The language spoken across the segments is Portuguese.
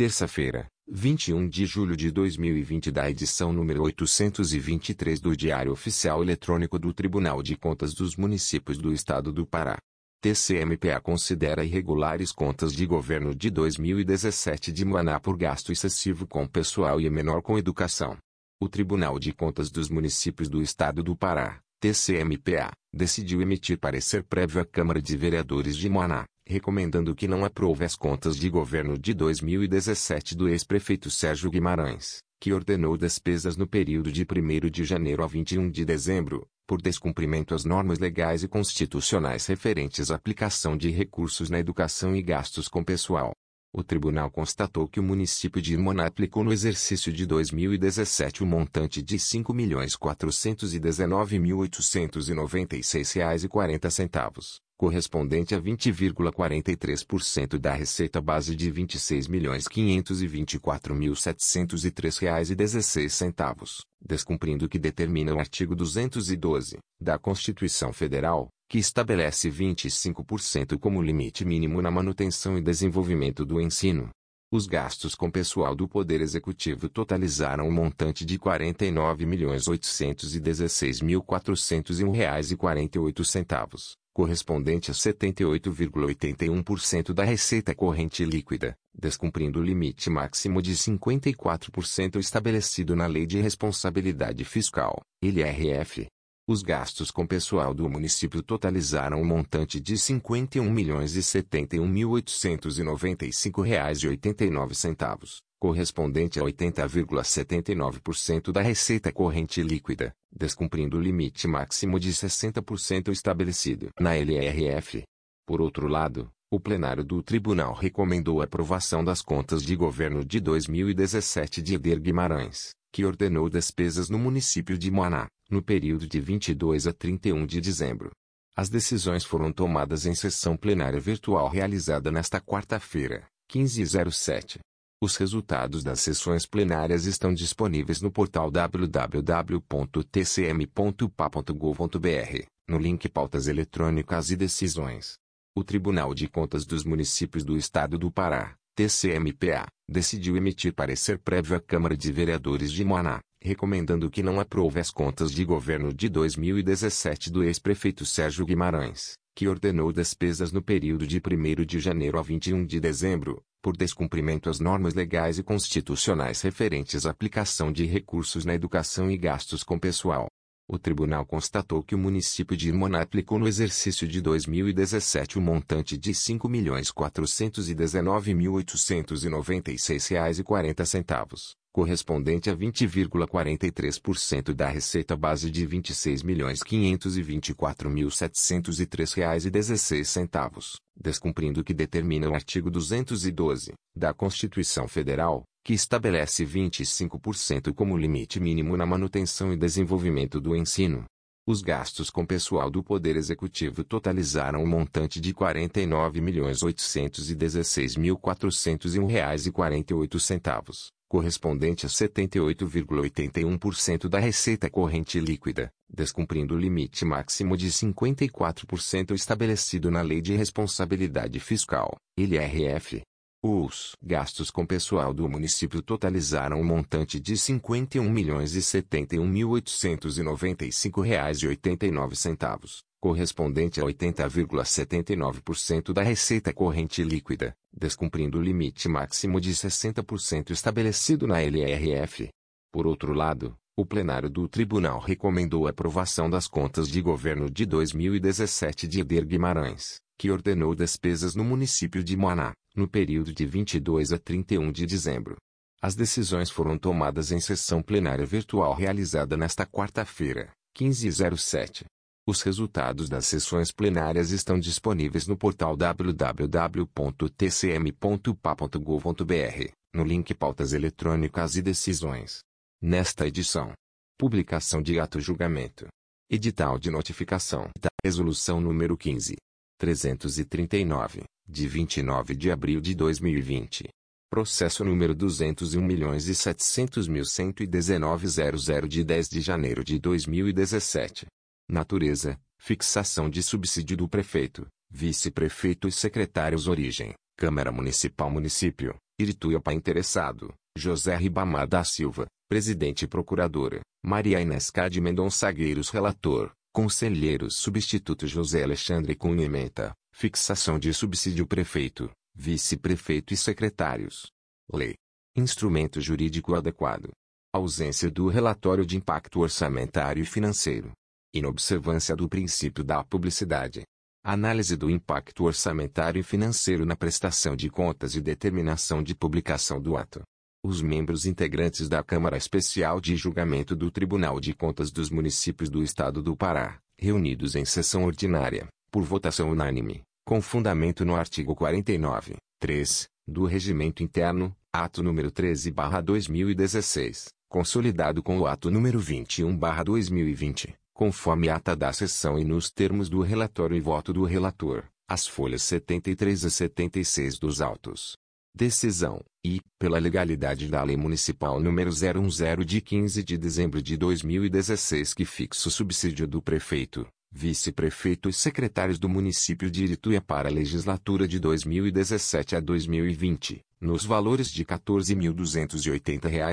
terça-feira, 21 de julho de 2020 da edição número 823 do Diário Oficial Eletrônico do Tribunal de Contas dos Municípios do Estado do Pará. TCMPA considera irregulares contas de governo de 2017 de Moaná por gasto excessivo com pessoal e menor com educação. O Tribunal de Contas dos Municípios do Estado do Pará, TCMPA, decidiu emitir parecer prévio à Câmara de Vereadores de Moaná, recomendando que não aprove as contas de governo de 2017 do ex-prefeito Sérgio Guimarães, que ordenou despesas no período de 1 de janeiro a 21 de dezembro, por descumprimento às normas legais e constitucionais referentes à aplicação de recursos na educação e gastos com pessoal. O tribunal constatou que o município de Irmoná aplicou no exercício de 2017 o um montante de R$ 5.419.896,40, correspondente a 20,43% da receita base de R$ 26.524.703,16, descumprindo o que determina o artigo 212 da Constituição Federal, que estabelece 25% como limite mínimo na manutenção e desenvolvimento do ensino. Os gastos com pessoal do Poder Executivo totalizaram um montante de R$ 49.816.401,48, correspondente a 78,81% da receita corrente líquida, descumprindo o limite máximo de 54% estabelecido na Lei de Responsabilidade Fiscal, LRF, os gastos com pessoal do município totalizaram um montante de R$ 51.071.895,89, correspondente a 80,79% da receita corrente líquida, descumprindo o limite máximo de 60% estabelecido na LRF. Por outro lado, o plenário do tribunal recomendou a aprovação das contas de governo de 2017 de Eder Guimarães, que ordenou despesas no município de Moaná, no período de 22 a 31 de dezembro. As decisões foram tomadas em sessão plenária virtual realizada nesta quarta-feira, 1507. Os resultados das sessões plenárias estão disponíveis no portal www.tcm.pa.gov.br, no link Pautas Eletrônicas e Decisões. O Tribunal de Contas dos Municípios do Estado do Pará, TCMPA, decidiu emitir parecer prévio à Câmara de Vereadores de Moaná, recomendando que não aprove as contas de governo de 2017 do ex-prefeito Sérgio Guimarães, que ordenou despesas no período de 1 de janeiro a 21 de dezembro, por descumprimento às normas legais e constitucionais referentes à aplicação de recursos na educação e gastos com pessoal. O tribunal constatou que o município de Irmoná aplicou no exercício de 2017 o um montante de R$ 5.419.896,40 correspondente a 20,43% da receita base de R$ 26.524.703,16, descumprindo o que determina o artigo 212 da Constituição Federal, que estabelece 25% como limite mínimo na manutenção e desenvolvimento do ensino. Os gastos com pessoal do Poder Executivo totalizaram um montante de R$ 49.816.401,48 correspondente a 78,81% da receita corrente líquida, descumprindo o limite máximo de 54% estabelecido na Lei de Responsabilidade Fiscal, LRF. Os gastos com pessoal do município totalizaram um montante de R$ 51.071.895,89, correspondente a 80,79% da receita corrente líquida, descumprindo o limite máximo de 60% estabelecido na LRF. Por outro lado, o plenário do tribunal recomendou a aprovação das contas de governo de 2017 de Eder Guimarães, que ordenou despesas no município de Moaná, no período de 22 a 31 de dezembro. As decisões foram tomadas em sessão plenária virtual realizada nesta quarta-feira, 1507. Os resultados das sessões plenárias estão disponíveis no portal www.tcm.pa.gov.br, no link Pautas Eletrônicas e Decisões. Nesta edição, publicação de ato julgamento. Edital de notificação da Resolução número 15. 339, de 29 de abril de 2020. Processo número 201.700.119.00 de 10 de janeiro de 2017. Natureza: fixação de subsídio do prefeito, vice-prefeito e secretários. Origem: Câmara Municipal Município, Irituiapa interessado, José Ribamar da Silva, presidente e procuradora, Maria Inês Cade Mendonça Gueiros relator, conselheiros substituto José Alexandre Cunha Menta, fixação de subsídio prefeito, vice-prefeito e secretários. Lei. Instrumento jurídico adequado. Ausência do relatório de impacto orçamentário e financeiro. Inobservância do princípio da publicidade. Análise do impacto orçamentário e financeiro na prestação de contas e determinação de publicação do ato. Os membros integrantes da Câmara Especial de Julgamento do Tribunal de Contas dos Municípios do Estado do Pará, reunidos em sessão ordinária, por votação unânime, com fundamento no artigo 49, 3, do Regimento Interno, ato número 13/2016, consolidado com o ato número 21/2020, conforme ata da sessão e nos termos do relatório e voto do relator, as folhas 73 a 76 dos autos. Decisão, e, pela legalidade da Lei Municipal nº 010 de 15 de dezembro de 2016 que fixa o subsídio do prefeito, vice-prefeito e secretários do município de Irituia para a legislatura de 2017 a 2020, nos valores de R$ 14.280, R$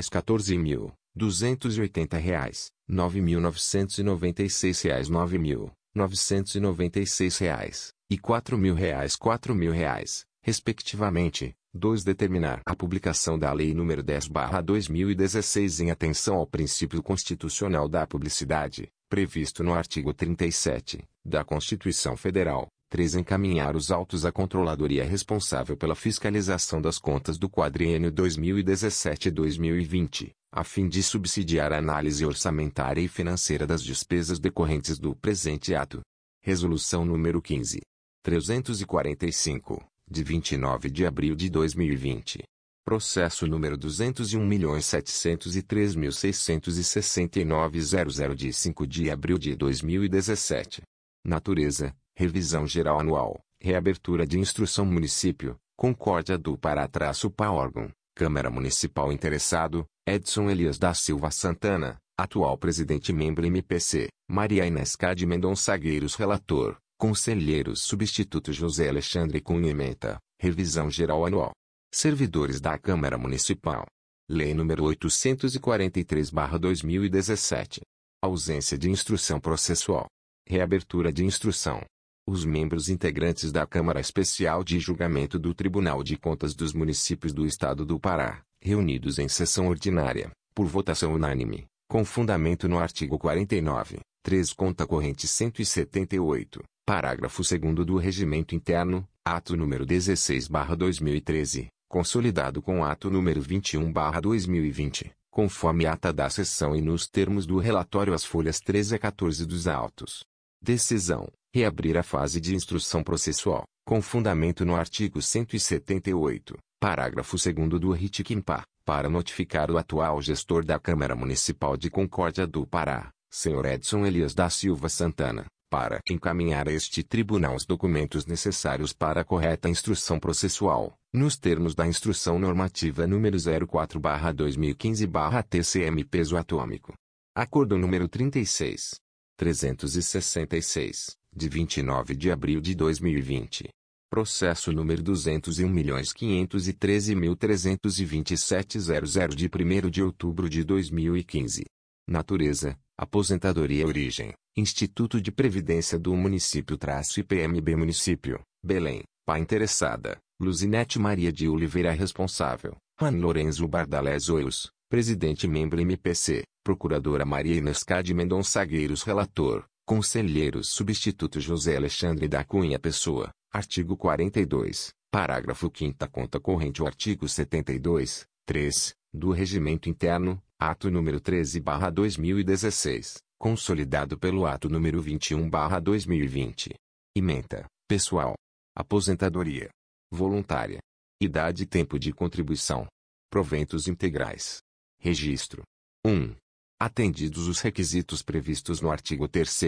14.280, R$ 9.996, R$ 9.996 e R$ 4.000, R$ 4.000, respectivamente, 2. Determinar a publicação da Lei nº 10/2016 em atenção ao princípio constitucional da publicidade, previsto no artigo 37 da Constituição Federal. 3. Encaminhar os autos à controladoria responsável pela fiscalização das contas do quadriênio 2017-2020, a fim de subsidiar a análise orçamentária e financeira das despesas decorrentes do presente ato. Resolução número 15. 345 de 29 de abril de 2020. Processo número 201.703.669.00 de 5 de abril de 2017. Natureza, revisão geral anual, reabertura de instrução município, Concórdia do Pará-PA órgão, Câmara Municipal interessado, Edson Elias da Silva Santana, atual presidente membro MPC, Maria Inês Cade Mendonça Gueiros relator, Conselheiros substituto José Alexandre Cunha Menta, Revisão Geral Anual. Servidores da Câmara Municipal. Lei nº 843-2017. Ausência de instrução processual. Reabertura de instrução. Os membros integrantes da Câmara Especial de Julgamento do Tribunal de Contas dos Municípios do Estado do Pará, reunidos em sessão ordinária, por votação unânime, com fundamento no artigo 49, 3 conta corrente 178, Parágrafo 2 do Regimento Interno, ato número 16/2013, consolidado com ato número 21/2020, conforme ata da sessão e nos termos do relatório as folhas 13 a 14 dos autos. Decisão: reabrir a fase de instrução processual, com fundamento no artigo 178, parágrafo 2 do RIT-QUIMPA, para notificar o atual gestor da Câmara Municipal de Concórdia do Pará, Sr. Edson Elias da Silva Santana, para encaminhar a este tribunal os documentos necessários para a correta instrução processual, nos termos da Instrução Normativa número 04/2015/TCM peso atômico. Acordo número 36. 366, de 29 de abril de 2020. Processo número 201.513.327.00 de 1 de outubro de 2015. Natureza, aposentadoria origem, Instituto de Previdência do Município-IPMB Município, Belém, Pá interessada, Luzinete Maria de Oliveira responsável, Juan Lorenzo Bardalés Oios, Presidente Membro MPC, Procuradora Maria Inês Cade Mendonça Gueiros Relator, Conselheiros Substituto José Alexandre da Cunha Pessoa, Artigo 42, Parágrafo 5 Conta corrente o artigo 72, 3, do Regimento Interno, Ato número 13/2016 consolidado pelo ato número 21/2020. Ementa, pessoal, aposentadoria voluntária, idade e tempo de contribuição, proventos integrais. Registro 1. Atendidos os requisitos previstos no artigo 3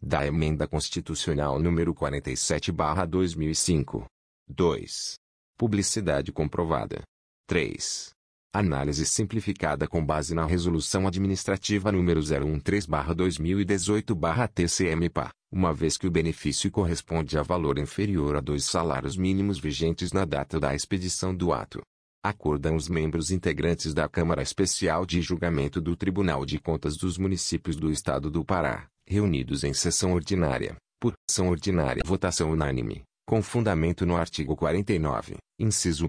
da Emenda Constitucional número 47/2005. 2. Publicidade comprovada. 3. Análise simplificada com base na Resolução Administrativa número 013/2018/TCM-PA, uma vez que o benefício corresponde a valor inferior a dois salários mínimos vigentes na data da expedição do ato. Acordam os membros integrantes da Câmara Especial de Julgamento do Tribunal de Contas dos Municípios do Estado do Pará, reunidos em sessão ordinária, por sessão ordinária votação unânime, com fundamento no artigo 49, inciso 1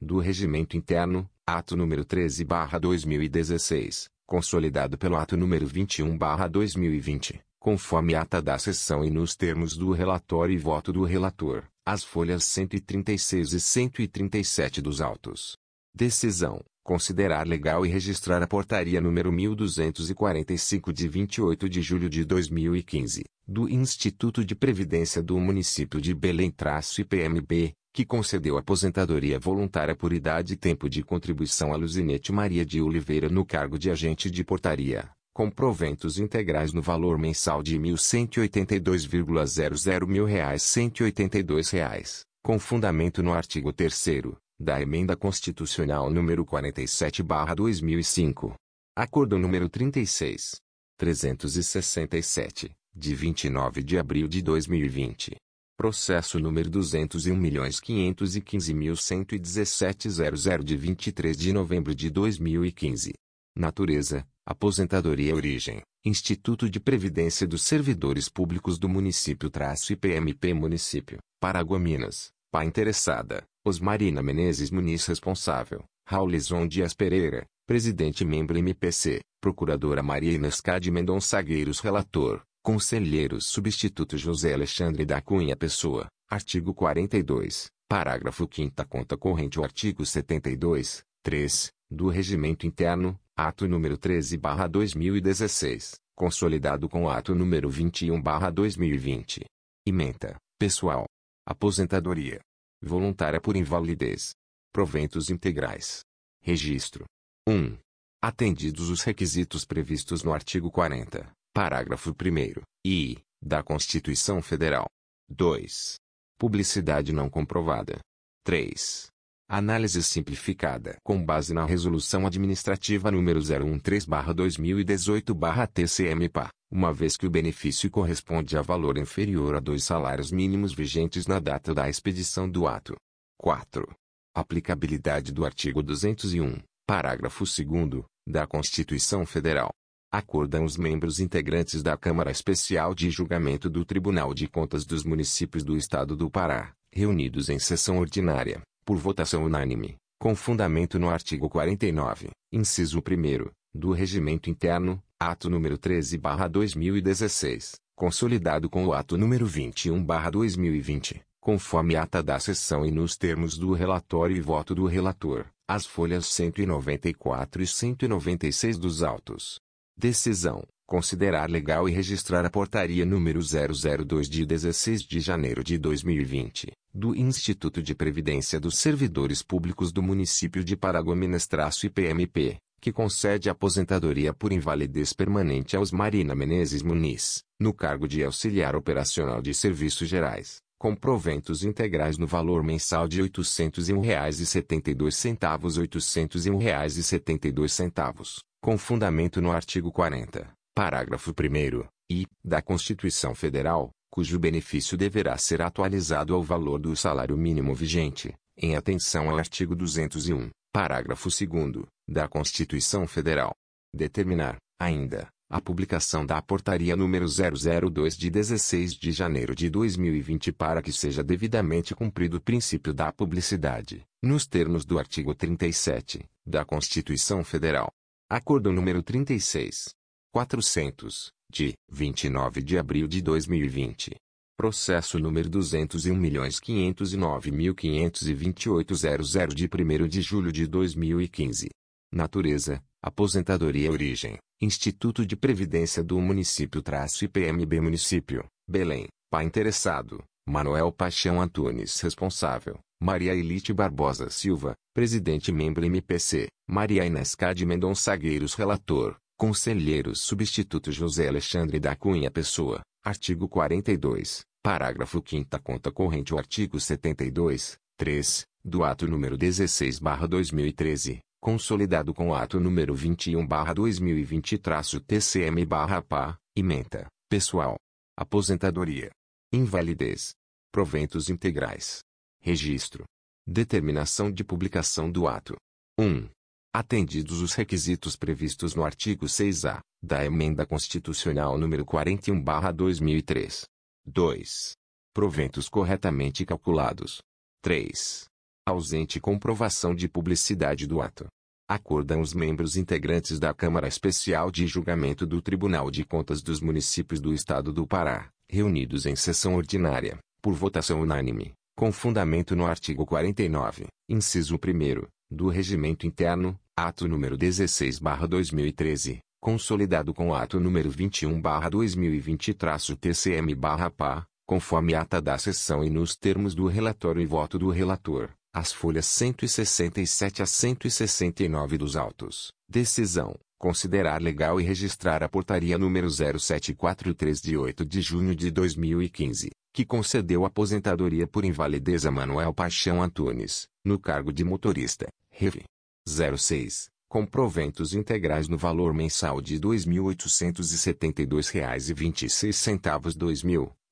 do Regimento Interno, ato número 13/2016, consolidado pelo ato número 21/2020, conforme ata da sessão e nos termos do relatório e voto do relator as folhas 136 e 137 dos autos. Decisão: considerar legal e registrar a portaria número 1245 de 28 de julho de 2015, do Instituto de Previdência do Município de Belém-IPMB, que concedeu aposentadoria voluntária por idade e tempo de contribuição a Luzinete Maria de Oliveira no cargo de agente de portaria, com proventos integrais no valor mensal de 1.182,00 mil reais 182 reais, com fundamento no artigo 3 da Emenda Constitucional número 47/2005. Acordo número 36. 367, de 29 de abril de 2020. Processo número 201.515.117.00 de 23 de novembro de 2015. Natureza, Aposentadoria Origem, Instituto de Previdência dos Servidores Públicos do Município traço IPMP Município, Paraguá Minas, Pá interessada, Osmarina Menezes Muniz responsável, Raulison Dias Pereira, Presidente Membro MPC, Procuradora Maria Inês Cade Mendonça Gueiros Relator, Conselheiros Substituto José Alexandre da Cunha Pessoa, Artigo 42, Parágrafo 5 Conta corrente o artigo 72, 3, do Regimento Interno, Ato número 13/2016, consolidado com o ato número 21/2020. Ementa, pessoal. Aposentadoria voluntária por invalidez. Proventos integrais. Registro. 1. Atendidos os requisitos previstos no artigo 40, parágrafo 1 e da Constituição Federal. 2. Publicidade não comprovada. 3. Análise simplificada com base na Resolução Administrativa número 013/2018/TCM-PA, uma vez que o benefício corresponde a valor inferior a dois salários mínimos vigentes na data da expedição do ato. 4. Aplicabilidade do artigo 201, parágrafo 2 da Constituição Federal. Acordam os membros integrantes da Câmara Especial de Julgamento do Tribunal de Contas dos Municípios do Estado do Pará, reunidos em sessão ordinária, por votação unânime, com fundamento no artigo 49, inciso 1 do Regimento Interno, ato número 13/2016, consolidado com o ato número 21/2020, conforme ata da sessão e nos termos do relatório e voto do relator, as folhas 194 e 196 dos autos. Decisão: considerar legal e registrar a portaria número 002 de 16 de janeiro de 2020, do Instituto de Previdência dos Servidores Públicos do Município de Paragominas-IPMP, que concede aposentadoria por invalidez permanente aos Marina Menezes Muniz, no cargo de auxiliar operacional de serviços gerais, com proventos integrais no valor mensal de R$ 801,72 R$ 801,72, com fundamento no artigo 40, parágrafo 1 e, da Constituição Federal, cujo benefício deverá ser atualizado ao valor do salário mínimo vigente, em atenção ao artigo 201, parágrafo 2 da Constituição Federal. Determinar, ainda, a publicação da Portaria número 002 de 16 de janeiro de 2020 para que seja devidamente cumprido o princípio da publicidade, nos termos do artigo 37 da Constituição Federal. Acordo número 36. 400, de 29 de abril de 2020. Processo número 201.509.528.00 de 1 de julho de 2015. Natureza, Aposentadoria Origem, Instituto de Previdência do Município traço IPMB Município, Belém, Pai interessado, Manuel Paixão Antunes responsável, Maria Elite Barbosa Silva, Presidente Membro MPC, Maria Inês Cade Mendonça Relator, Conselheiro Substituto José Alexandre da Cunha Pessoa, artigo 42, parágrafo 5 conta corrente o artigo 72, 3, do ato número 16/2013, consolidado com o ato número 21/2020-TCM/PA, ementa, pessoal, aposentadoria, invalidez, proventos integrais, registro, Determinação de publicação do ato. 1. Atendidos os requisitos previstos no artigo 6-A da Emenda Constitucional nº 41/2003. 2. Proventos corretamente calculados. 3. Ausente comprovação de publicidade do ato. Acordam os membros integrantes da Câmara Especial de Julgamento do Tribunal de Contas dos Municípios do Estado do Pará, reunidos em sessão ordinária, por votação unânime, com fundamento no artigo 49, inciso 1 do Regimento Interno, ato número 16/2013, consolidado com o ato número 21/2020-TCM/PA, conforme ata da sessão e nos termos do relatório e voto do relator, as folhas 167 a 169 dos autos. Decisão: considerar legal e registrar a portaria número 0743 de 8 de junho de 2015, que concedeu aposentadoria por invalidez a Manuel Paixão Antunes, no cargo de motorista, REV 06, com proventos integrais no valor mensal de R$ 2.872,26 R$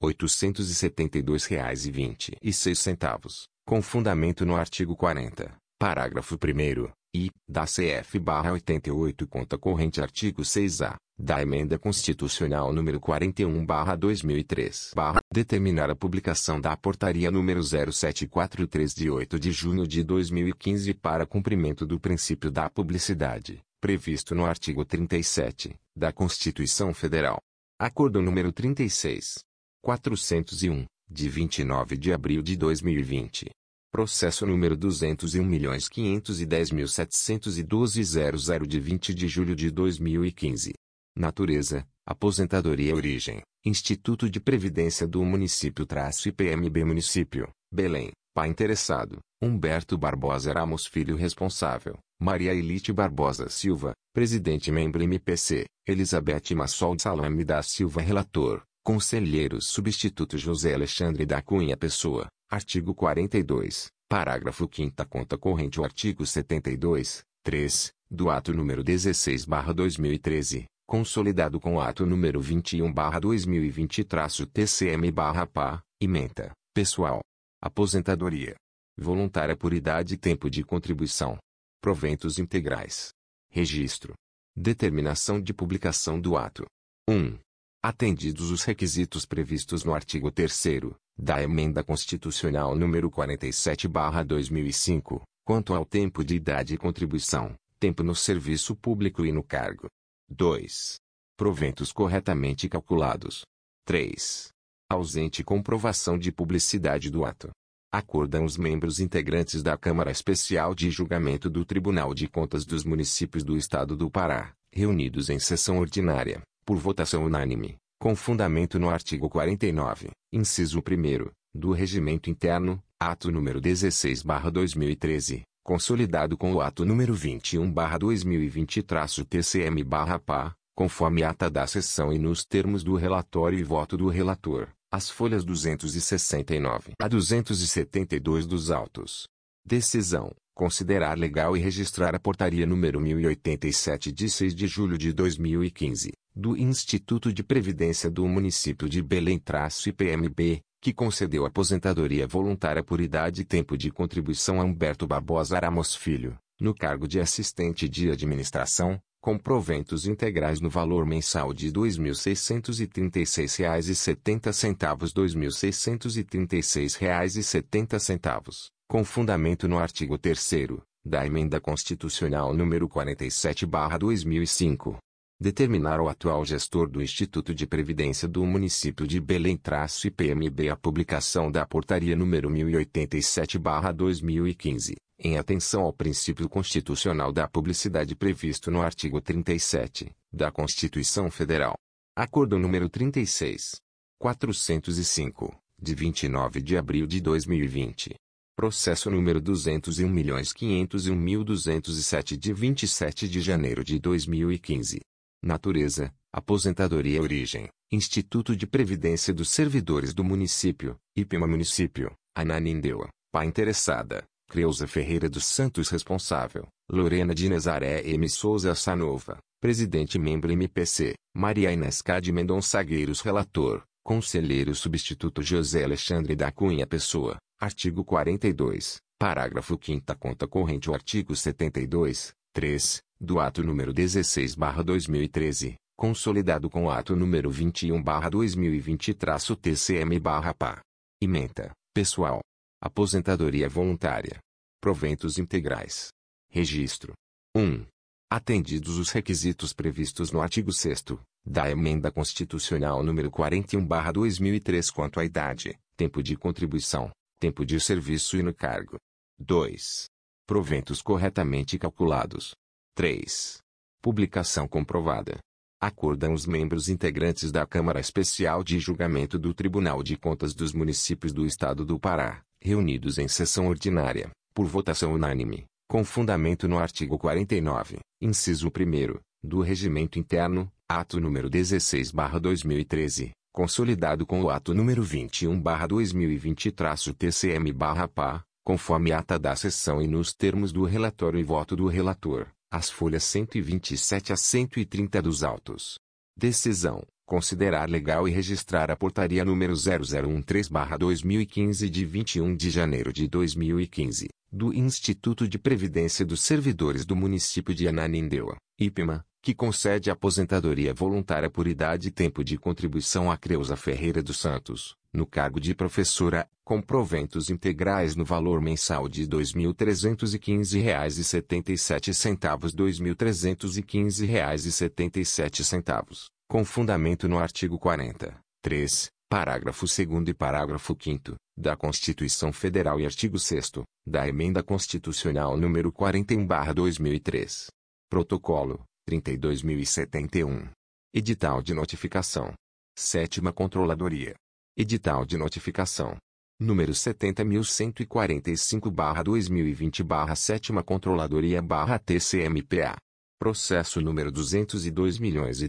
2.872,26, com fundamento no artigo 40, parágrafo 1 e, da CF-88 conta corrente artigo 6-A, da Emenda Constitucional número 41-2003, determinar a publicação da Portaria número 0743 de 8 de junho de 2015 para cumprimento do princípio da publicidade, previsto no artigo 37, da Constituição Federal. Acordo número 36. 401, de 29 de abril de 2020. Processo número 201.510.712.00 de 20 de julho de 2015. Natureza, aposentadoria origem, Instituto de Previdência do Município traço IPMB Município, Belém, pai interessado, Humberto Barbosa Ramos Filho responsável, Maria Elite Barbosa Silva, presidente membro MPC, Elizabeth Massol Salame da Silva relator, conselheiros substituto José Alexandre da Cunha Pessoa, Artigo 42, parágrafo 5 conta corrente o artigo 72, 3, do ato número 16/2013, consolidado com o ato número 21/2020-TCM/PA, ementa, pessoal, aposentadoria voluntária por idade e tempo de contribuição, proventos integrais, registro, determinação de publicação do ato. 1. Atendidos os requisitos previstos no artigo 3 da Emenda Constitucional número 47/2005, quanto ao tempo de idade e contribuição, tempo no serviço público e no cargo. 2. Proventos corretamente calculados. 3. Ausente comprovação de publicidade do ato. Acordam os membros integrantes da Câmara Especial de Julgamento do Tribunal de Contas dos Municípios do Estado do Pará, reunidos em sessão ordinária, por votação unânime, com fundamento no artigo 49, inciso 1 do Regimento Interno, ato número 16/2013, consolidado com o ato número 21/2020-TCM/PA, conforme ata da sessão e nos termos do relatório e voto do relator, as folhas 269 a 272 dos autos. Decisão: considerar legal e registrar a portaria número 1087 de 6 de julho de 2015 do Instituto de Previdência do Município de Belém-IPMB, que concedeu aposentadoria voluntária por idade e tempo de contribuição a Humberto Barbosa Ramos Filho, no cargo de assistente de administração, com proventos integrais no valor mensal de R$ 2.636,70 R$ 2.636,70, com fundamento no artigo 3 da Emenda Constitucional número 47/2005 determinar ao atual gestor do Instituto de Previdência do município de Belém-IPMB a publicação da Portaria número 1087/2015, em atenção ao princípio constitucional da publicidade previsto no artigo 37 da Constituição Federal. Acordo número 36. 405, de 29 de abril de 2020. Processo número 201.501.207 de 27 de janeiro de 2015. Natureza, Aposentadoria Origem, Instituto de Previdência dos Servidores do Município, IPMA Município, Ananindeua, Pai Interessada, Creuza Ferreira dos Santos Responsável, Lorena de Nazaré M. Souza Sanova, Presidente Membro MPC, Maria Inês Cade Mendonça Gueiros Relator, Conselheiro Substituto José Alexandre da Cunha Pessoa, Artigo 42, Parágrafo 5 conta corrente o artigo 72, 3, do ato número 16/2013, consolidado com o ato número 21/2020-TCM/PA. Ementa, pessoal. Aposentadoria voluntária. Proventos integrais. Registro. 1. Atendidos os requisitos previstos no artigo 6 da Emenda Constitucional número 41/2003 quanto à idade, tempo de contribuição, tempo de serviço e no cargo. 2. Proventos corretamente calculados. 3. Publicação comprovada. Acordam os membros integrantes da Câmara Especial de Julgamento do Tribunal de Contas dos Municípios do Estado do Pará, reunidos em sessão ordinária, por votação unânime, com fundamento no artigo 49, inciso 1 do Regimento Interno, ato número 16/2013, consolidado com o ato número 21/2020-TCM/PA, conforme ata da sessão e nos termos do relatório e voto do relator, as folhas 127 a 130 dos autos. Decisão: considerar legal e registrar a portaria número 0013/2015 de 21 de janeiro de 2015, do Instituto de Previdência dos Servidores do Município de Ananindeua, IPMA, que concede aposentadoria voluntária por idade e tempo de contribuição a Creuza Ferreira dos Santos, no cargo de professora, com proventos integrais no valor mensal de R$ 2.315,77 R$ 2.315,77, com fundamento no artigo 40, 3, parágrafo 2 e parágrafo 5 da Constituição Federal e artigo 6 da Emenda Constitucional número 41/2003. Protocolo 32.071. Edital de notificação. Sétima Controladoria. Edital de notificação. Número 70.145-2020 Sétima Controladoria TCMPA. Processo número 202 milhões e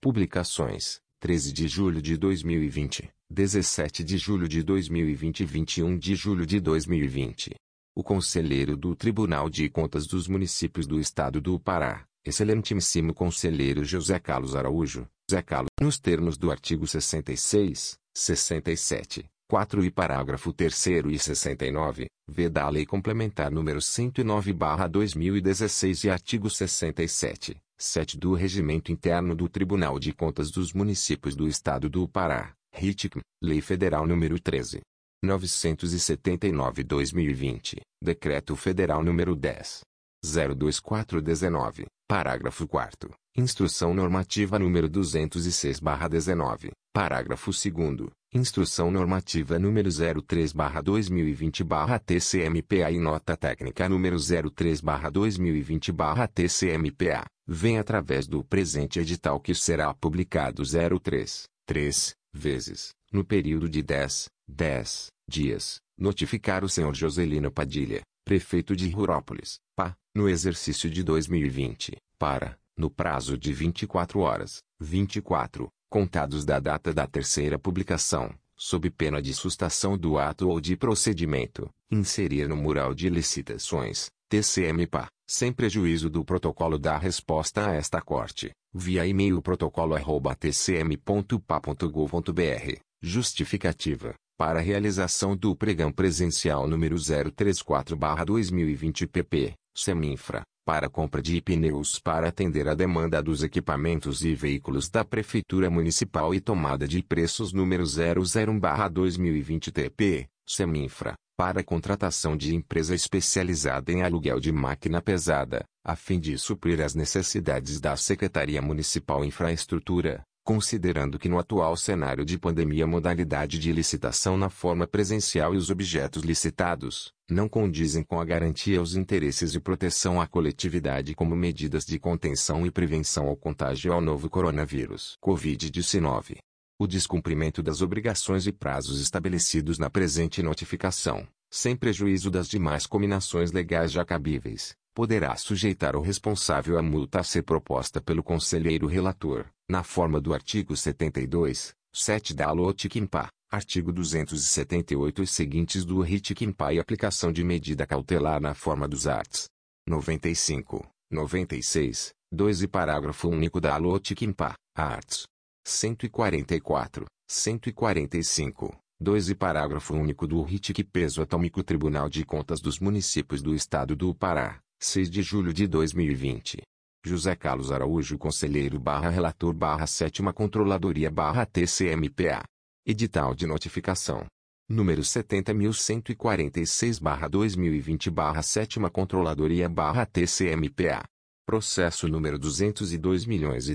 Publicações: 13 de julho de 2020, 17 de julho de 2020 e 21 de julho de 2020 o conselheiro do Tribunal de Contas dos Municípios do Estado do Pará, excelentíssimo conselheiro José Carlos Araújo, Zé Carlos, nos termos do artigo 66, 67, 4 e parágrafo 3 e 69, v da Lei Complementar número 109/2016 e artigo 67, 7 do Regimento Interno do Tribunal de Contas dos Municípios do Estado do Pará, RITCM, Lei Federal número 13, 979-2020, Decreto Federal número 10. 02419, parágrafo 4 Instrução Normativa número 206/19, parágrafo 2 Instrução Normativa número 03/2020/TCMPA e Nota Técnica número 03/2020/TCMPA, vem através do presente edital que será publicado 03, 3, vezes, no período de 10, 10 dias, notificar o senhor Joselino Padilha, prefeito de Rurópolis, PA, no exercício de 2020, para, no prazo de 24 horas, 24, contados da data da terceira publicação, sob pena de sustação do ato ou de procedimento, inserir no mural de licitações, TCM-PA, sem prejuízo do protocolo da resposta a esta corte, via e-mail protocolo@tcm.pa.gov.br, justificativa, para a realização do pregão presencial número 034-2020 PP, Seminfra, para compra de pneus para atender a demanda dos equipamentos e veículos da Prefeitura Municipal e tomada de preços número 001-2020 TP, Seminfra, para contratação de empresa especializada em aluguel de máquina pesada, a fim de suprir as necessidades da Secretaria Municipal Infraestrutura, considerando que no atual cenário de pandemia a modalidade de licitação na forma presencial e os objetos licitados, não condizem com a garantia aos interesses e proteção à coletividade como medidas de contenção e prevenção ao contágio ao novo coronavírus Covid-19. O descumprimento das obrigações e prazos estabelecidos na presente notificação, sem prejuízo das demais combinações legais já cabíveis, poderá sujeitar o responsável à multa a ser proposta pelo conselheiro relator, na forma do artigo 72, 7 da LOTICMPA, artigo 278 e seguintes do RITCMPA e aplicação de medida cautelar na forma dos arts. 95, 96, 2 e parágrafo único da LOTICMPA, arts. 144, 145, 2 e parágrafo único do RITIC Peso Atômico Tribunal de Contas dos Municípios do Estado do Pará, 6 de julho de 2020. José Carlos Araújo Conselheiro barra Relator barra Sétima Controladoria barra TCMPA. Edital de Notificação. Número 70.146 barra 2020 barra Sétima Controladoria barra TCMPA. Processo número 202 milhões e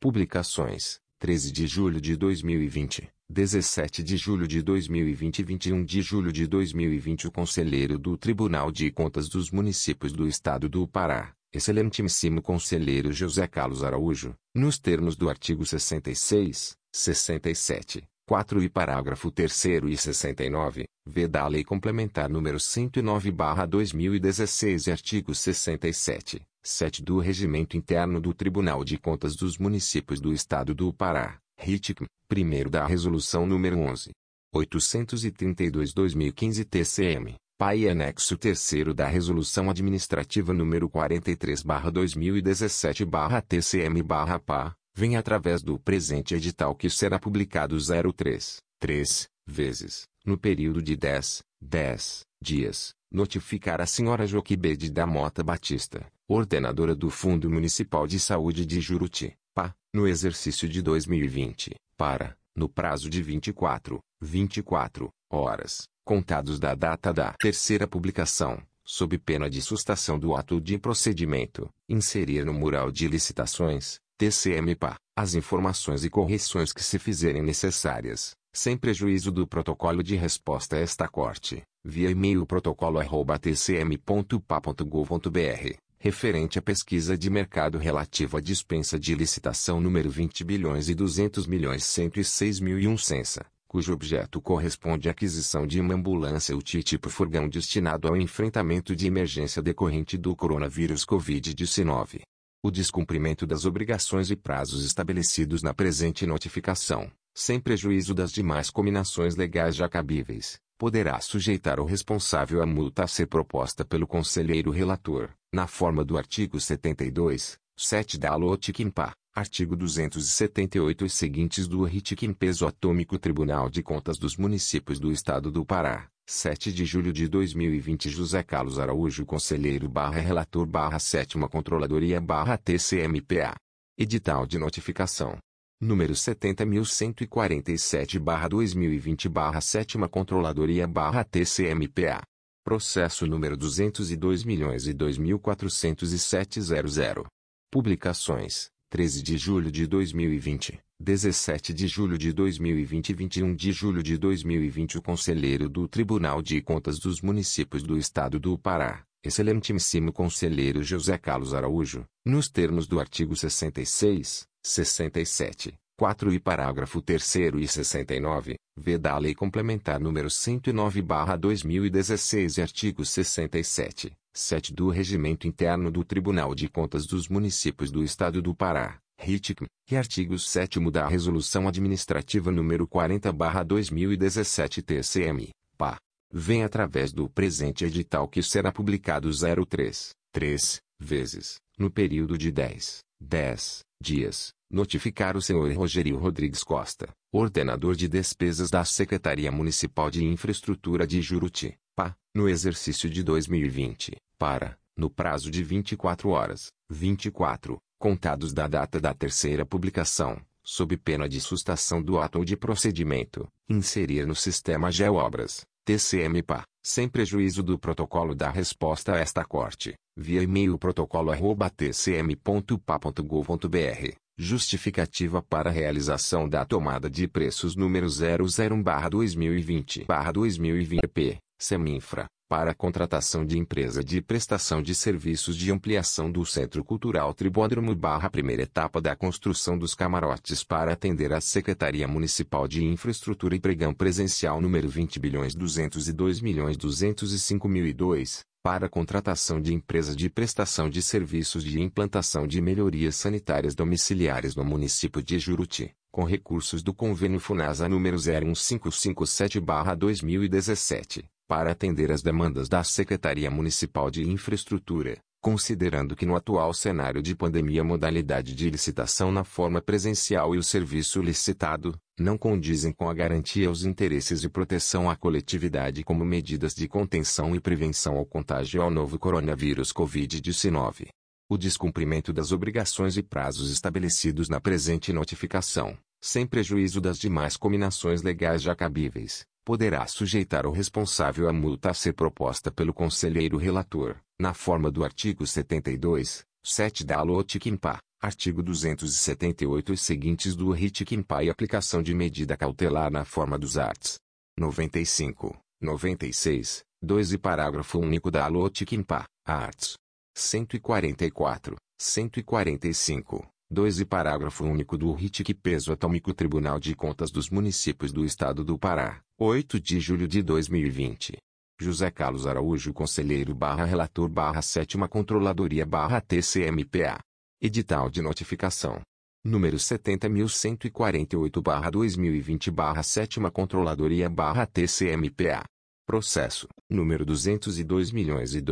Publicações. 13 de julho de 2020, 17 de julho de 2020 e 21 de julho de 2020 o Conselheiro do Tribunal de Contas dos Municípios do Estado do Pará, excelentíssimo Conselheiro José Carlos Araújo, nos termos do artigo 66, 67, 4 e parágrafo 3 e 69, v da Lei Complementar número 109/2016 e artigo 67, 7 do Regimento Interno do Tribunal de Contas dos Municípios do Estado do Pará, RITIC, primeiro da Resolução nº 11. 832-2015 TCM, PAI e anexo terceiro da Resolução Administrativa nº 43-2017-TCM-PA, vem através do presente edital que será publicado 03, 3, vezes, no período de 10, 10 dias, notificar a senhora Joquibede da Mota Batista, ordenadora do Fundo Municipal de Saúde de Juruti, no exercício de 2020, para, no prazo de 24, 24 horas, contados da data da terceira publicação, sob pena de sustação do ato de procedimento, inserir no mural de licitações, TCM-PA, as informações e correções que se fizerem necessárias, sem prejuízo do protocolo de resposta a esta corte, via e-mail protocolo@tcm.pa.gov.br, referente à pesquisa de mercado relativa à dispensa de licitação número 20 bilhões e 200 milhões 106 mil e um censa, cujo objeto corresponde à aquisição de uma ambulância UTI tipo furgão destinado ao enfrentamento de emergência decorrente do coronavírus Covid-19. O descumprimento das obrigações e prazos estabelecidos na presente notificação, sem prejuízo das demais combinações legais já cabíveis, poderá sujeitar o responsável à multa a ser proposta pelo conselheiro relator, na forma do artigo 72, 7 da Alotiquimpa, artigo 278 e seguintes do RITIQUIM Peso Atômico Tribunal de Contas dos Municípios do Estado do Pará, 7 de julho de 2020 José Carlos Araújo Conselheiro barra Relator barra Sétima Controladoria barra TCMPA. Edital de Notificação número 70.147-2020-7 Controladoria-TCMPA. Processo número 202 milhões e Publicações, 13 de julho de 2020, 17 de julho de 2020 e 21 de julho de 2020 O Conselheiro do Tribunal de Contas dos Municípios do Estado do Pará, excelentíssimo Conselheiro José Carlos Araújo, nos termos do artigo 66, 67, 4 e parágrafo 3 e 69, v da Lei Complementar número 109/2016 e artigo 67, 7 do Regimento Interno do Tribunal de Contas dos Municípios do Estado do Pará, RITIC, e artigo 7 da Resolução Administrativa número 40/2017 TCM, PA, vem através do presente edital que será publicado 03, 3 vezes, no período de 10, 10 dias, notificar o senhor Rogério Rodrigues Costa, ordenador de despesas da Secretaria Municipal de Infraestrutura de Juruti, PA, no exercício de 2020, para, no prazo de 24 horas, 24, contados da data da terceira publicação, sob pena de sustação do ato ou de procedimento, inserir no sistema GeoObras, TCM-PA, sem prejuízo do protocolo da resposta a esta corte, via e-mail protocolo@tcm.pa.gov.br, justificativa para a realização da tomada de preços número 001/2020/2020 Seminfra, para a contratação de empresa de prestação de serviços de ampliação do Centro Cultural Tribódromo barra primeira etapa da construção dos camarotes para atender a Secretaria Municipal de Infraestrutura e Pregão Presencial número 20 bilhões 202 milhões 205 mil e 2, para a contratação de empresa de prestação de serviços de implantação de melhorias sanitárias domiciliares no município de Juruti, com recursos do convênio FUNASA número 01557-2017 para atender às demandas da Secretaria Municipal de Infraestrutura, Considerando que no atual cenário de pandemia a modalidade de licitação na forma presencial e o serviço licitado, não condizem com a garantia aos interesses e proteção à coletividade como medidas de contenção e prevenção ao contágio ao novo coronavírus Covid-19. O descumprimento das obrigações e prazos estabelecidos na presente notificação, sem prejuízo das demais combinações legais já cabíveis, poderá sujeitar o responsável à multa a ser proposta pelo conselheiro relator, na forma do artigo 72, 7 da Alotikimpa, artigo 278 e seguintes do Ritikimpa e aplicação de medida cautelar na forma dos arts. 95, 96, 2 e parágrafo único da Alotikimpa, arts. 144, 145, 2 e parágrafo único do RITIC Peso Atômico Tribunal de Contas dos Municípios do Estado do Pará, 8 de julho de 2020. José Carlos Araújo Conselheiro barra Relator barra Sétima Controladoria barra TCMPA. Edital de Notificação. Número 70.148 barra 2020 barra Sétima Controladoria barra TCMPA. Processo. Número 202 milhões e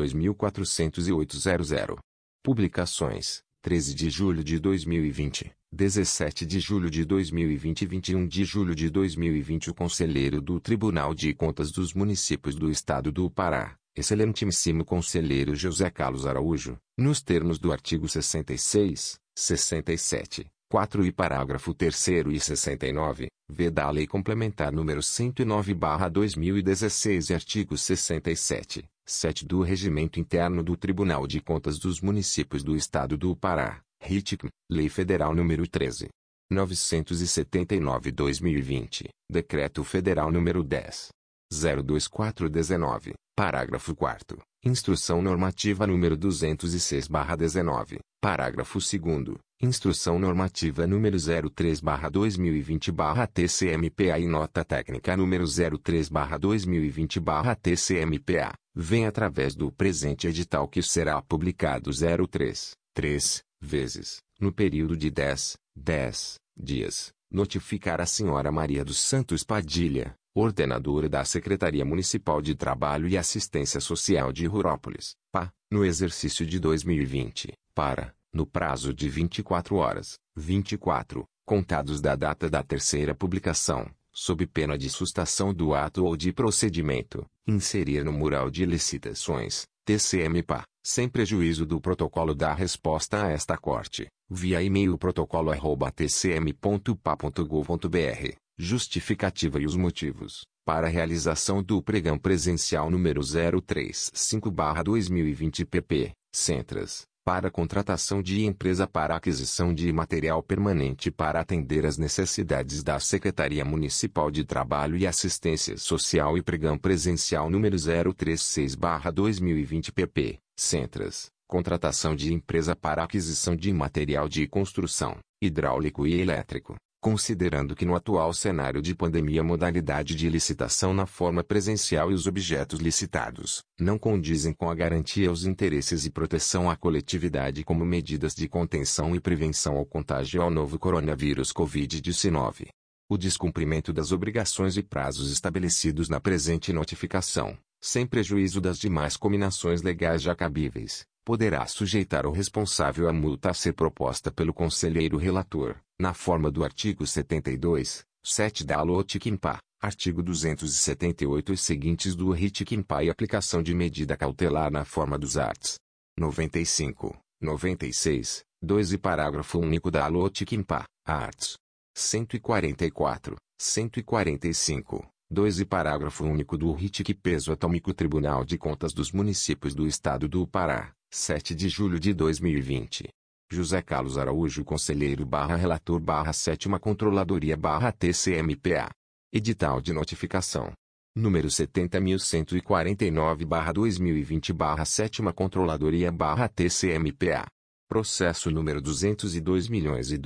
Publicações. 13 de julho de 2020, 17 de julho de 2020 e 21 de julho de 2020 o Conselheiro do Tribunal de Contas dos Municípios do Estado do Pará, Excelentíssimo Conselheiro José Carlos Araújo, nos termos do artigo 66, 67, 4 e parágrafo 3 e 69, v da Lei Complementar número 109/2016 e artigo 67, 7 do Regimento Interno do Tribunal de Contas dos Municípios do Estado do Pará, RITICM, Lei Federal nº 13. 979-2020, Decreto Federal nº 10. 02419, parágrafo 4 Instrução Normativa nº 206-19, parágrafo 2 Instrução Normativa nº 03-2020-TCMPA e Nota Técnica nº 03-2020-TCMPA, vem através do presente edital que será publicado 03, 3, vezes, no período de 10, 10 dias, notificar a Senhora Maria dos Santos Padilha, ordenadora da Secretaria Municipal de Trabalho e Assistência Social de Rurópolis, PA, no exercício de 2020, para, no prazo de 24 horas, 24, contados da data da terceira publicação, sob pena de sustação do ato ou de procedimento, inserir no mural de licitações, TCMPA, sem prejuízo do protocolo da resposta a esta corte, via e-mail protocolo@tcm.pa.gov.br, justificativa e os motivos, para a realização do pregão presencial número 035/2020 pp. Centras para contratação de empresa para aquisição de material permanente para atender às necessidades da Secretaria Municipal de Trabalho e Assistência Social e pregão presencial número 036/2020 pp. Centras, contratação de empresa para aquisição de material de construção, hidráulico e elétrico, considerando que no atual cenário de pandemia a modalidade de licitação na forma presencial e os objetos licitados não condizem com a garantia aos interesses e proteção à coletividade como medidas de contenção e prevenção ao contágio ao novo coronavírus Covid-19. O descumprimento das obrigações e prazos estabelecidos na presente notificação, sem prejuízo das demais combinações legais já cabíveis, poderá sujeitar o responsável à multa a ser proposta pelo conselheiro relator, na forma do artigo 72, 7 da Alotikimpa, artigo 278 e seguintes do Ritikimpa e aplicação de medida cautelar na forma dos arts. 95, 96, 2 e parágrafo único da Alotikimpa, arts. 144, 145, 2 e parágrafo único do RITIC Peso Atômico Tribunal de Contas dos Municípios do Estado do Pará, 7 de julho de 2020. José Carlos Araújo Conselheiro barra Relator barra Sétima Controladoria barra TCMPA. Edital de Notificação. Número 70.149 barra 2020 barra Sétima Controladoria barra TCMPA. Processo número 202 milhões e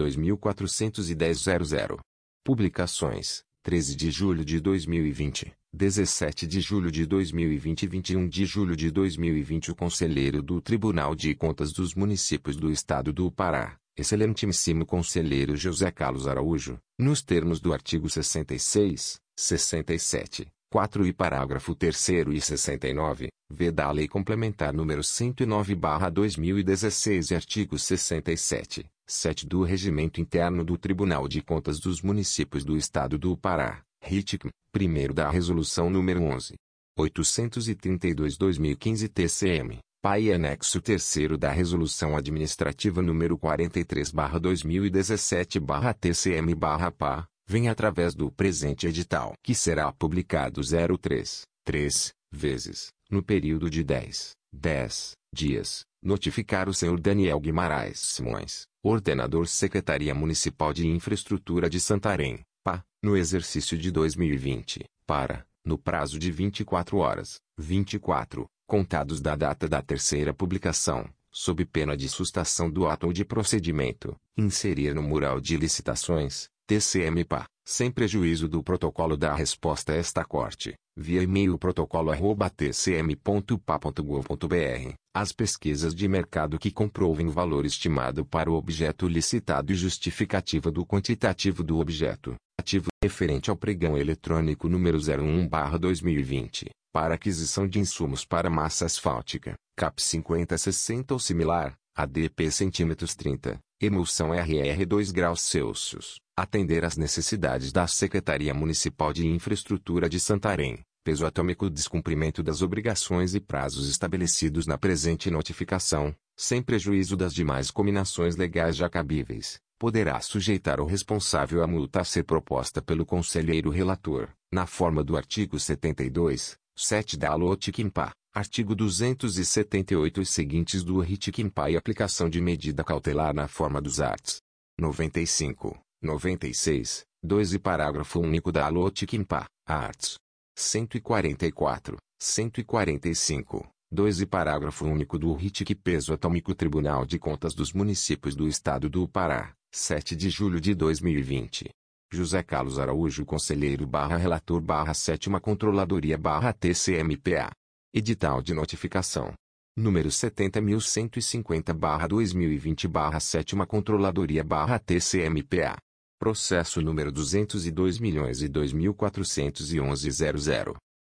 Publicações. 13 de julho de 2020, 17 de julho de 2020 e 21 de julho de 2020 o Conselheiro do Tribunal de Contas dos Municípios do Estado do Pará, Excelentíssimo Conselheiro José Carlos Araújo, nos termos do artigo 66, 67, 4 e parágrafo 3 e 69, veda a Lei Complementar número 109/2016 e artigo 67, 7 do Regimento Interno do Tribunal de Contas dos Municípios do Estado do Pará, RITCM, primeiro da Resolução número 11. 832-2015 TCM, PAI anexo 3 da Resolução Administrativa número 43-2017-TCM-PA, vem através do presente edital que será publicado 03, 3, vezes, no período de 10, 10 dias, notificar o senhor Daniel Guimarães Simões, ordenador Secretaria Municipal de Infraestrutura de Santarém, PA, no exercício de 2020, para, no prazo de 24 horas, 24, contados da data da terceira publicação, sob pena de sustação do ato ou de procedimento, inserir no mural de licitações, TCM-PA, sem prejuízo do protocolo da resposta a esta corte, via e-mail protocolo@tcm.pa.gov.br, as pesquisas de mercado que comprovem o valor estimado para o objeto licitado e justificativa do quantitativo do objeto, ativo referente ao pregão eletrônico número 01/2020, para aquisição de insumos para massa asfáltica, CAP 5060 ou similar, ADP centímetros 30, emulsão RR 2 graus Celsius. Atender às necessidades da Secretaria Municipal de Infraestrutura de Santarém, peso atômico descumprimento das obrigações e prazos estabelecidos na presente notificação, sem prejuízo das demais cominações legais já cabíveis, poderá sujeitar o responsável à multa a ser proposta pelo conselheiro relator, na forma do artigo 72, 7 da Alotiquimpa, artigo 278 e seguintes do Ritiquimpa e aplicação de medida cautelar na forma dos arts. 95. 96, 2 e parágrafo único da Alotikimpa, Arts. 144, 145, 2 e parágrafo único do RITIC Peso Atômico Tribunal de Contas dos Municípios do Estado do Pará, 7 de julho de 2020. José Carlos Araújo Conselheiro barra Relator barra 7 Controladoria barra TCMPA. Edital de Notificação. Número 70.150 barra 2020 barra 7 Controladoria barra TCMPA. Processo número 202 milhões e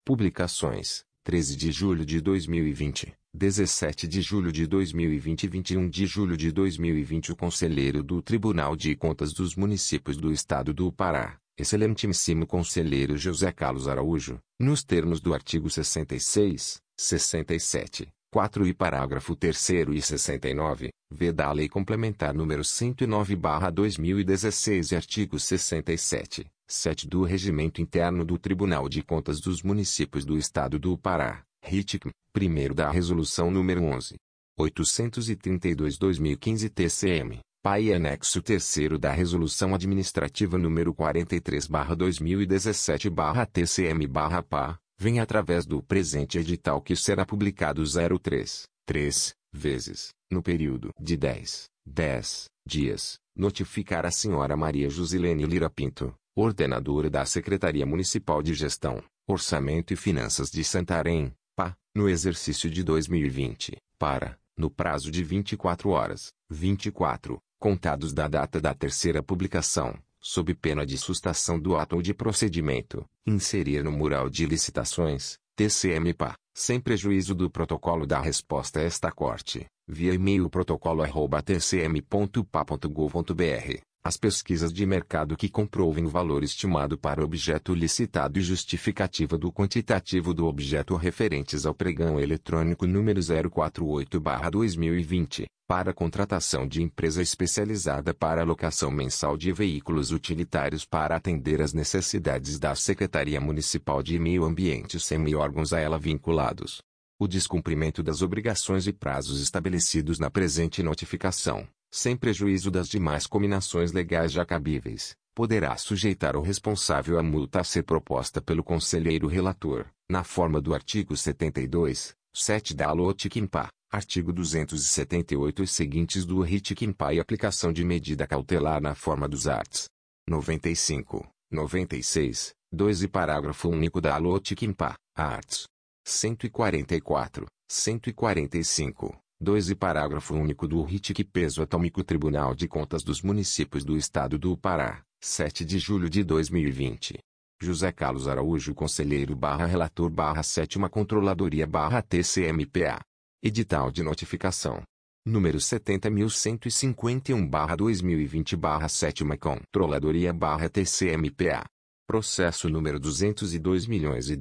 Publicações: 13 de julho de 2020, 17 de julho de 2020 e 21 de julho de 2020 O Conselheiro do Tribunal de Contas dos Municípios do Estado do Pará, excelentíssimo Conselheiro José Carlos Araújo, nos termos do artigo 66, 67, 4 e parágrafo 3 e 69, veda a Lei Complementar número 109/2016 e artigo 67, 7 do Regimento Interno do Tribunal de Contas dos Municípios do Estado do Pará, RITCM, primeiro da Resolução número 11. 832/2015 TCM, PAI anexo 3 da Resolução Administrativa número 43/2017/TCM/PA, vem através do presente edital que será publicado 03, 3, vezes, no período de 10, 10 dias, notificar a senhora Maria Josilene Lira Pinto, ordenadora da Secretaria Municipal de Gestão, Orçamento e Finanças de Santarém, PA, no exercício de 2020, para, no prazo de 24 horas, 24, contados da data da terceira publicação, sob pena de sustação do ato ou de procedimento, inserir no mural de licitações, TCM-PA, sem prejuízo do protocolo da resposta a esta corte, via e-mail protocolo@tcm.pa.gov.br, as pesquisas de mercado que comprovem o valor estimado para objeto licitado e justificativa do quantitativo do objeto referentes ao pregão eletrônico número 048/2020, para contratação de empresa especializada para alocação mensal de veículos utilitários para atender às necessidades da Secretaria Municipal de Meio Ambiente e semi-órgãos a ela vinculados. O descumprimento das obrigações e prazos estabelecidos na presente notificação, sem prejuízo das demais cominações legais já cabíveis, poderá sujeitar o responsável à multa a ser proposta pelo conselheiro relator, na forma do artigo 72, 7 da Alotiquimpa, artigo 278 e seguintes do Ritiquimpa e aplicação de medida cautelar na forma dos arts. 95, 96, 2 e parágrafo único da Alotiquimpa, arts. 144, 145, 2 e parágrafo único do RITIC Peso Atômico Tribunal de Contas dos Municípios do Estado do Pará, 7 de julho de 2020. José Carlos Araújo Conselheiro barra Relator barra Sétima Controladoria barra TCMPA. Edital de Notificação. Número 70.151 barra 2020 barra Sétima Controladoria barra TCMPA. Processo número 202 milhões e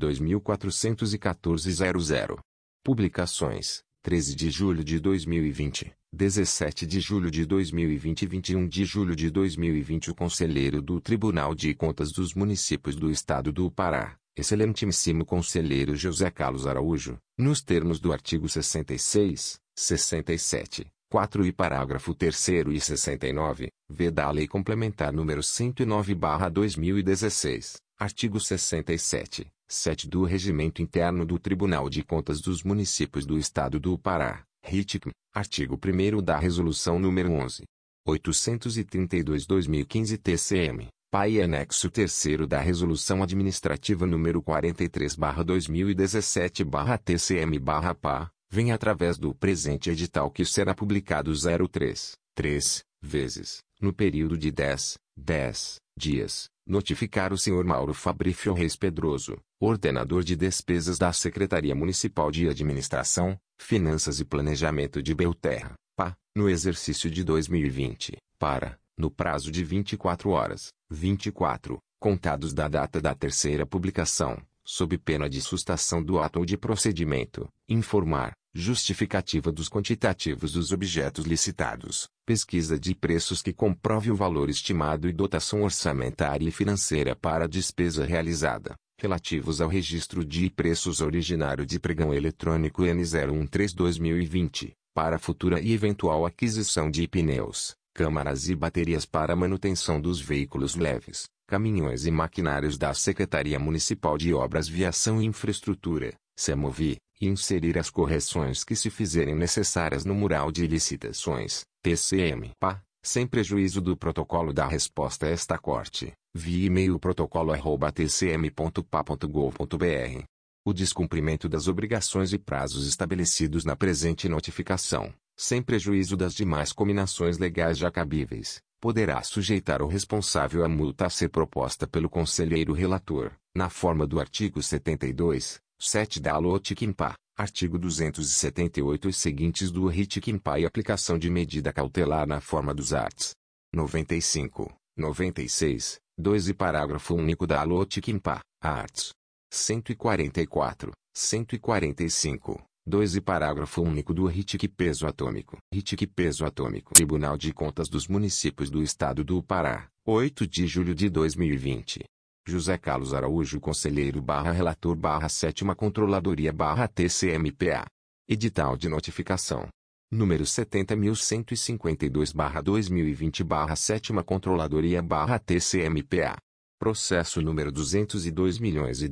Publicações. 13 de julho de 2020, 17 de julho de 2020 e 21 de julho de 2020 O Conselheiro do Tribunal de Contas dos Municípios do Estado do Pará, excelentíssimo Conselheiro José Carlos Araújo, nos termos do artigo 66, 67, 4 e parágrafo 3 e 69, v da Lei Complementar número 109/2016, artigo 67, 7 do Regimento Interno do Tribunal de Contas dos Municípios do Estado do Pará, RITCM, artigo 1 da Resolução nº 11. 832-2015 TCM, PAI e anexo 3 da Resolução Administrativa nº 43-2017-TCM-PA, vem através do presente edital que será publicado 03, 3, vezes, no período de 10, 10 dias, notificar o Sr. Mauro Fabrício Reis Pedroso, ordenador de despesas da Secretaria Municipal de Administração, Finanças e Planejamento de Belterra, PA, no exercício de 2020, para, no prazo de 24 horas, 24, contados da data da terceira publicação, sob pena de sustação do ato ou de procedimento, informar, justificativa dos quantitativos dos objetos licitados, pesquisa de preços que comprove o valor estimado e dotação orçamentária e financeira para a despesa realizada, relativos ao registro de preços originário de pregão eletrônico N013-2020, para futura e eventual aquisição de pneus, câmaras e baterias para manutenção dos veículos leves, caminhões e maquinários da Secretaria Municipal de Obras Viação e Infraestrutura, SEMOVI, e inserir as correções que se fizerem necessárias no mural de licitações, TCM, PA, sem prejuízo do protocolo da resposta a esta corte, via e-mail protocolo@tcm.pa.gov.br. O descumprimento das obrigações e prazos estabelecidos na presente notificação, sem prejuízo das demais combinações legais já cabíveis, poderá sujeitar o responsável à multa a ser proposta pelo conselheiro relator, na forma do artigo 72, 7 da Lotiquimpa, artigo 278 e seguintes do Ritquimpa e aplicação de medida cautelar na forma dos arts. 95, 96, 2 e parágrafo único da Lotiquimpa, arts. 144, 145, 2 e parágrafo único do RITIC peso atômico. RITIC peso atômico. Tribunal de Contas dos Municípios do Estado do Pará, 8 de julho de 2020. José Carlos Araújo Conselheiro barra Relator barra Sétima Controladoria barra TCMPA. Edital de Notificação. Número 70.152 barra 2020 barra Sétima Controladoria barra TCMPA. Processo número 202 milhões e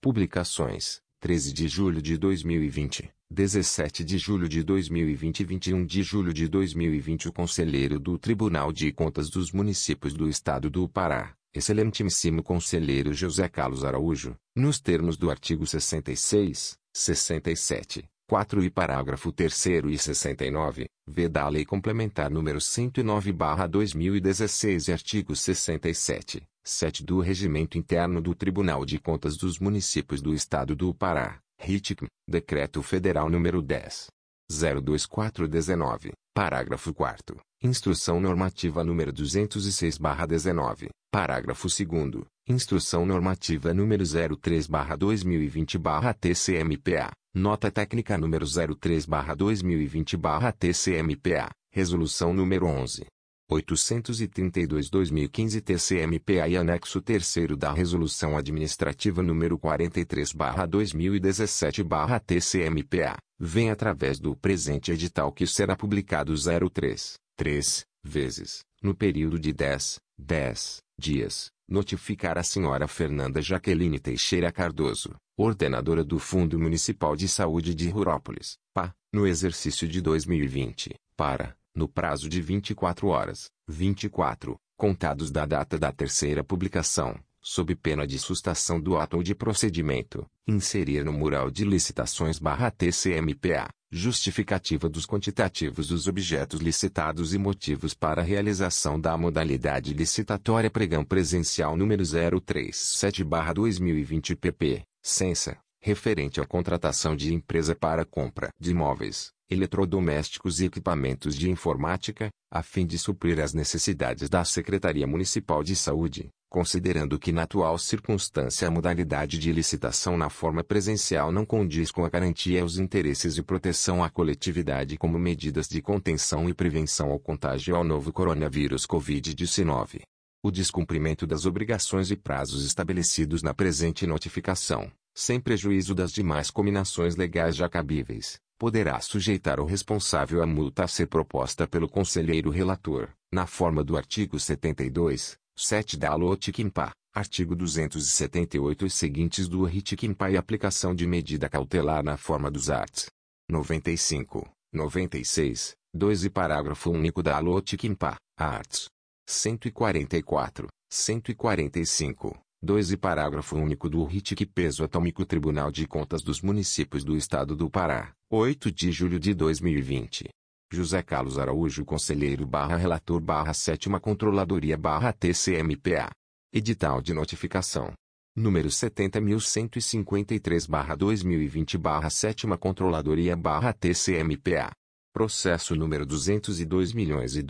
Publicações, 13 de julho de 2020. 17 de julho de 2020 e 21 de julho de 2020 o Conselheiro do Tribunal de Contas dos Municípios do Estado do Pará, excelentíssimo Conselheiro José Carlos Araújo, nos termos do artigo 66, 67, 4 e parágrafo 3 e 69, v da Lei Complementar número 109/2016 e artigo 67, 7 do Regimento Interno do Tribunal de Contas dos Municípios do Estado do Pará, RITCM, Decreto Federal número 10. 02419, parágrafo 4 Instrução Normativa número 206/19, parágrafo 2 Instrução Normativa número 03/2020/TCMPA, Nota Técnica número 03/2020/TCMPA, Resolução número 11. 832-2015 TCMPA e anexo 3 da Resolução Administrativa nº 43-2017-TCMPA, vem através do presente edital que será publicado 03, 3, vezes, no período de 10, 10 dias, notificar a senhora Fernanda Jaqueline Teixeira Cardoso, ordenadora do Fundo Municipal de Saúde de Rurópolis, PA, no exercício de 2020, para no prazo de 24 horas, 24, contados da data da terceira publicação, sob pena de sustação do ato ou de procedimento, inserir no mural de licitações barra TCMPA, Justificativa dos quantitativos dos objetos licitados e motivos para a realização da modalidade licitatória. Pregão presencial número 037/2020 pp. Censa, referente à contratação de empresa para compra de imóveis, eletrodomésticos e equipamentos de informática, a fim de suprir as necessidades da Secretaria Municipal de Saúde, considerando que na atual circunstância a modalidade de licitação na forma presencial não condiz com a garantia aos interesses de proteção à coletividade como medidas de contenção e prevenção ao contágio ao novo coronavírus Covid-19. O descumprimento das obrigações e prazos estabelecidos na presente notificação, sem prejuízo das demais combinações legais já cabíveis, poderá sujeitar o responsável à multa a ser proposta pelo conselheiro relator, na forma do artigo 72, 7 da Alotikimpa, artigo 278 e seguintes do Ritikimpa e aplicação de medida cautelar na forma dos arts. 95, 96, 2 e parágrafo único da Alotikimpa, arts. 144, 145, 2 e parágrafo único do RITIC Peso Atômico Tribunal de Contas dos Municípios do Estado do Pará, 8 de julho de 2020. José Carlos Araújo Conselheiro barra Relator barra Sétima Controladoria barra TCMPA. Edital de Notificação. Número 70.153 barra 2020 barra Sétima Controladoria barra TCMPA. Processo número 202 milhões e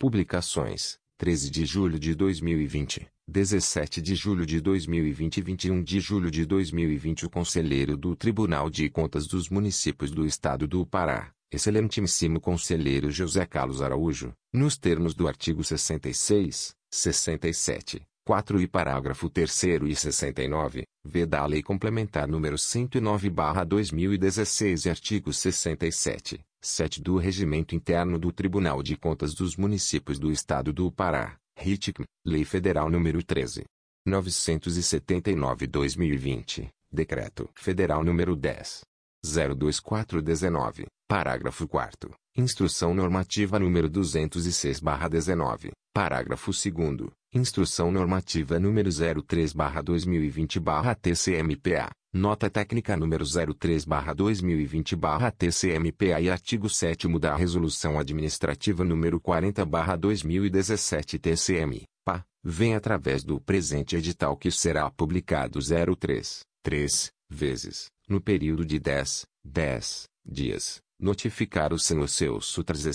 Publicações. 13 de julho de 2020, 17 de julho de 2020 e 21 de julho de 2020 o Conselheiro do Tribunal de Contas dos Municípios do Estado do Pará, excelentíssimo Conselheiro José Carlos Araújo, nos termos do artigo 66, 67, 4 e parágrafo 3 e 69, v da Lei Complementar número 109/2016 e artigo 67, 7 do Regimento Interno do Tribunal de Contas dos Municípios do Estado do Pará, RITIC, Lei Federal nº 13. 979-2020, Decreto Federal nº 10. 02419, parágrafo 4 Instrução Normativa nº 206-19, parágrafo 2 Instrução Normativa nº 03-2020-TCMPA, Nota Técnica nº 03-2020-TCMPA e artigo 7 da Resolução Administrativa nº 40-2017 PA, vem através do presente edital que será publicado 03, 3, vezes, no período de 10, 10 dias, notificar o senhor seu Sutras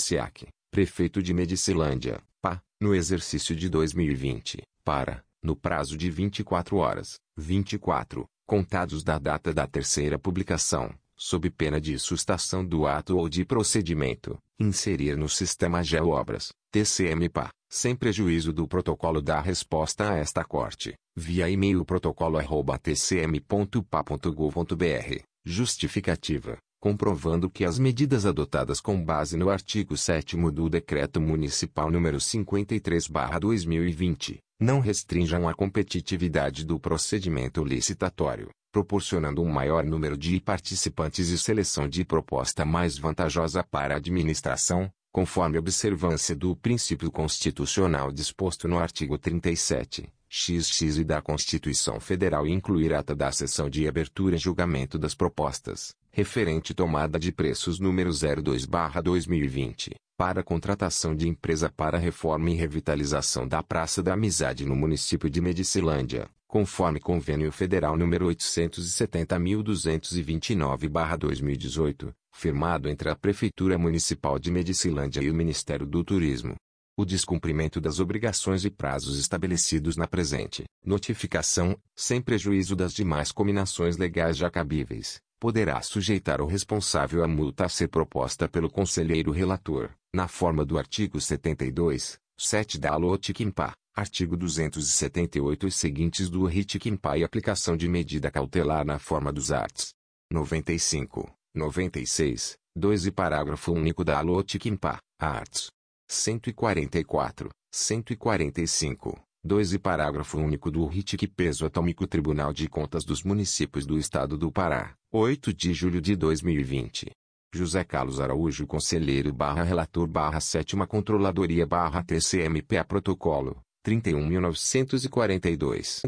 prefeito de Medicilândia, PA, no exercício de 2020, para, no prazo de 24 horas, 24, contados da data da terceira publicação, sob pena de sustação do ato ou de procedimento, inserir no sistema GeoObras, TCMPA, sem prejuízo do protocolo da resposta a esta corte, via e-mail protocolo@tcm.pa.gov.br, justificativa, comprovando que as medidas adotadas com base no artigo 7 do Decreto Municipal nº 53/2020 não restringam a competitividade do procedimento licitatório, proporcionando um maior número de participantes e seleção de proposta mais vantajosa para a administração, conforme observância do princípio constitucional disposto no artigo 37, XX e da Constituição Federal e incluir ata da sessão de abertura e julgamento das propostas, referente tomada de preços número 02/2020, para contratação de empresa para reforma e revitalização da Praça da Amizade no município de Medicilândia, conforme convênio federal número 870.229/2018, firmado entre a Prefeitura Municipal de Medicilândia e o Ministério do Turismo. O descumprimento das obrigações e prazos estabelecidos na presente notificação, sem prejuízo das demais combinações legais já cabíveis, poderá sujeitar o responsável à multa a ser proposta pelo conselheiro relator, na forma do artigo 72, 7 da Alotikimpa, artigo 278 e seguintes do Ritikimpa e aplicação de medida cautelar na forma dos arts. 95, 96, 2 e parágrafo único da Alotikimpa, arts. 144, 145, 2 e parágrafo único do RITIC Peso Atômico Tribunal de Contas dos Municípios do Estado do Pará, 8 de julho de 2020. José Carlos Araújo Conselheiro barra Relator barra Sétima Controladoria barra TCMPA Protocolo, 31.942.